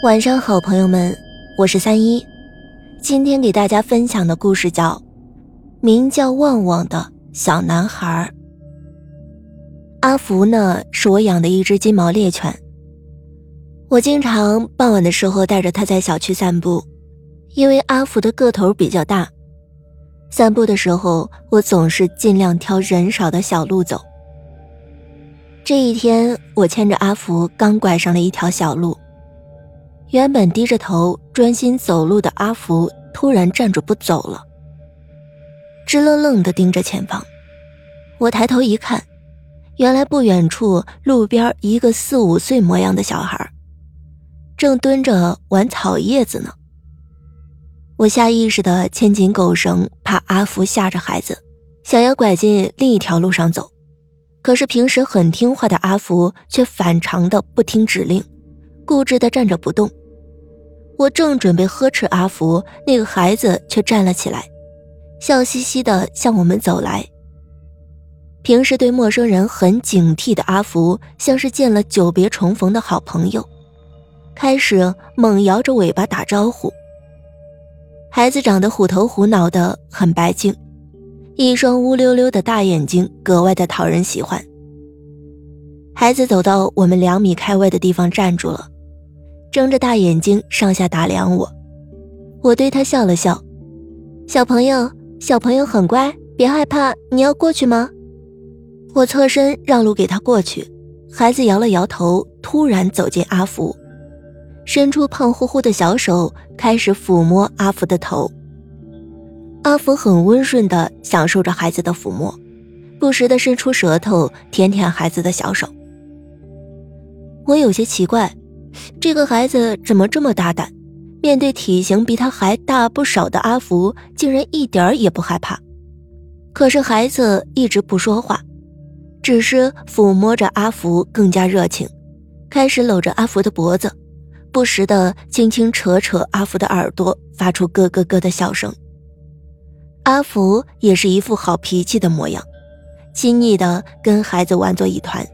晚上好，朋友们，我是三一。今天给大家分享的故事叫《名叫旺旺的小男孩》。阿福呢，是我养的一只金毛猎犬。我经常傍晚的时候带着它在小区散步，因为阿福的个头比较大。散步的时候，我总是尽量挑人少的小路走。这一天，我牵着阿福刚拐上了一条小路。原本低着头专心走路的阿福突然站住不走了，直愣愣地盯着前方。我抬头一看，原来不远处路边一个四五岁模样的小孩，正蹲着玩草叶子呢。我下意识地牵紧狗绳，怕阿福吓着孩子，想要拐进另一条路上走。可是平时很听话的阿福却反常的不听指令，固执地站着不动。我正准备呵斥阿福，那个孩子却站了起来，笑嘻嘻地向我们走来。平时对陌生人很警惕的阿福，像是见了久别重逢的好朋友，开始猛摇着尾巴打招呼。孩子长得虎头虎脑的，很白净，一双乌溜溜的大眼睛格外的讨人喜欢。孩子走到我们两米开外的地方站住了。睁着大眼睛上下打量我，我对他笑了笑。小朋友，小朋友很乖，别害怕。你要过去吗？我侧身让路给他过去。孩子摇了摇头，突然走进阿福，伸出胖乎乎的小手，开始抚摸阿福的头。阿福很温顺地享受着孩子的抚摸，不时地伸出舌头舔舔孩子的小手。我有些奇怪。这个孩子怎么这么大胆？面对体型比他还大不少的阿福，竟然一点也不害怕。可是孩子一直不说话，只是抚摸着阿福更加热情，开始搂着阿福的脖子，不时的轻轻扯扯阿福的耳朵，发出咯咯咯的笑声。阿福也是一副好脾气的模样，亲昵的跟孩子玩作一团。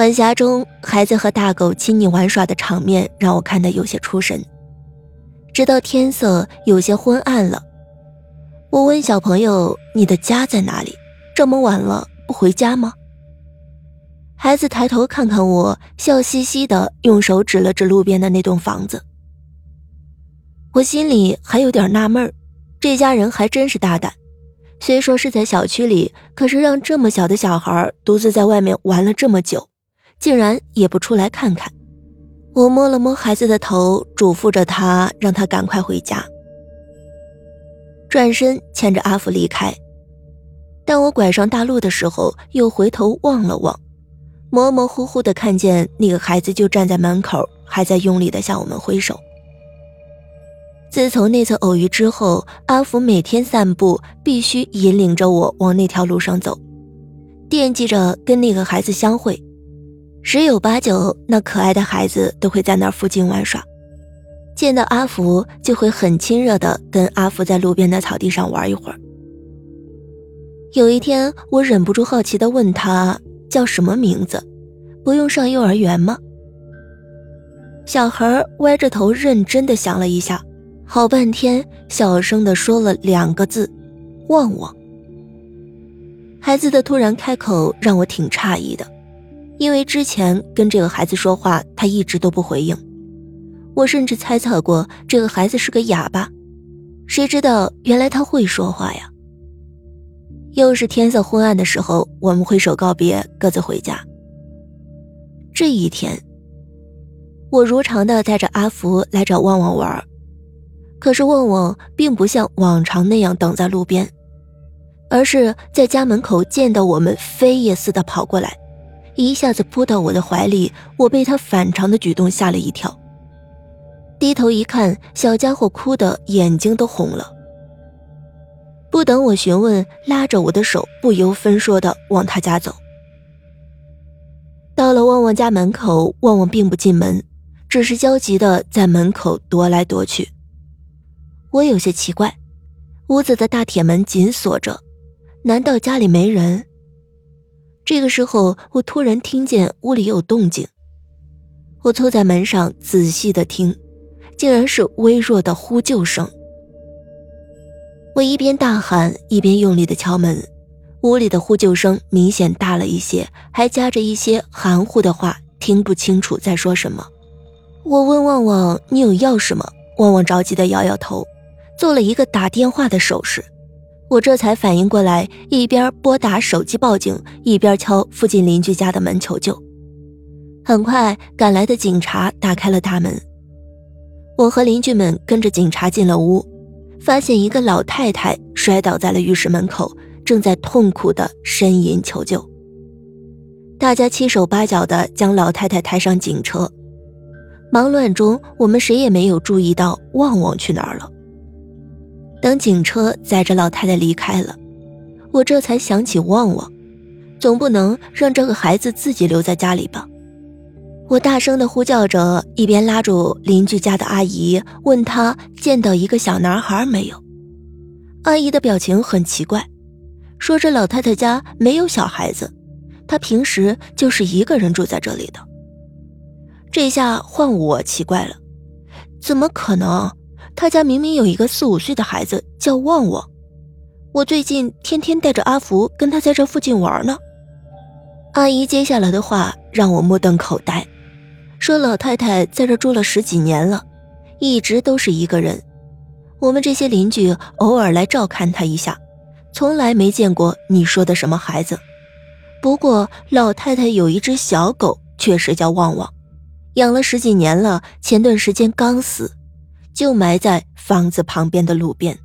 晚霞中，孩子和大狗亲昵玩耍的场面让我看得有些出神。直到天色有些昏暗了，我问小朋友：“你的家在哪里？这么晚了不回家吗？”孩子抬头看看我，笑嘻嘻的用手指了指路边的那栋房子。我心里还有点纳闷这家人还真是大胆。虽说是在小区里，可是让这么小的小孩独自在外面玩了这么久。竟然也不出来看看，我摸了摸孩子的头，嘱咐着他，让他赶快回家。转身牵着阿福离开。当我拐上大路的时候，又回头望了望，模模糊糊的看见那个孩子就站在门口，还在用力的向我们挥手。自从那次偶遇之后，阿福每天散步必须引领着我往那条路上走，惦记着跟那个孩子相会。十有八九，那可爱的孩子都会在那附近玩耍，见到阿福就会很亲热的跟阿福在路边的草地上玩一会儿。有一天，我忍不住好奇的问他叫什么名字，不用上幼儿园吗？小孩歪着头认真的想了一下，好半天，小声的说了两个字：“旺旺。”孩子的突然开口让我挺诧异的。因为之前跟这个孩子说话，他一直都不回应。我甚至猜测过这个孩子是个哑巴，谁知道原来他会说话呀！又是天色昏暗的时候，我们挥手告别，各自回家。这一天，我如常的带着阿福来找旺旺玩，可是旺旺并不像往常那样等在路边，而是在家门口见到我们，飞也似的跑过来。一下子扑到我的怀里，我被他反常的举动吓了一跳。低头一看，小家伙哭的眼睛都红了。不等我询问，拉着我的手不由分说的往他家走。到了旺旺家门口，旺旺并不进门，只是焦急的在门口踱来踱去。我有些奇怪，屋子的大铁门紧锁着，难道家里没人？这个时候，我突然听见屋里有动静。我凑在门上仔细的听，竟然是微弱的呼救声。我一边大喊，一边用力的敲门。屋里的呼救声明显大了一些，还夹着一些含糊的话，听不清楚在说什么。我问旺旺：“你有钥匙吗？”旺旺着急的摇摇头，做了一个打电话的手势。我这才反应过来，一边拨打手机报警，一边敲附近邻居家的门求救。很快赶来的警察打开了大门，我和邻居们跟着警察进了屋，发现一个老太太摔倒在了浴室门口。正在痛苦的呻吟求救，大家七手八脚的将老太太抬上警车。忙乱中，我们谁也没有注意到旺旺去哪儿了。等警车载着老太太离开了，我这才想起旺旺，总不能让这个孩子自己留在家里吧？我大声的呼叫着，一边拉住邻居家的阿姨，问她见到一个小男孩没有。阿姨的表情很奇怪。说这老太太家没有小孩子，她平时就是一个人住在这里的。这下换我奇怪了，怎么可能？他家明明有一个四五岁的孩子叫旺旺，我最近天天带着阿福跟他在这附近玩呢。阿姨接下来的话让我目瞪口呆，说老太太在这住了十几年了，一直都是一个人，我们这些邻居偶尔来照看她一下。从来没见过你说的什么孩子，不过老太太有一只小狗，确实叫旺旺，养了十几年了，前段时间刚死，就埋在房子旁边的路边。